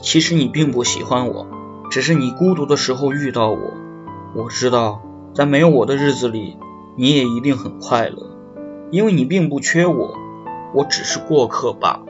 其实你并不喜欢我只是你孤独的时候遇到我。我知道在没有我的日子里你也一定很快乐。因为你并不缺我我只是过客罢了。